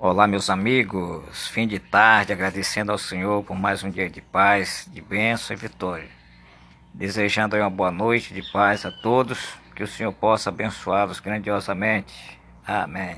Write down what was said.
Olá, meus amigos. Fim de tarde, agradecendo ao Senhor por mais um dia de paz, de bênção e vitória. Desejando uma boa noite de paz a todos, que o Senhor possa abençoá-los grandiosamente. Amém.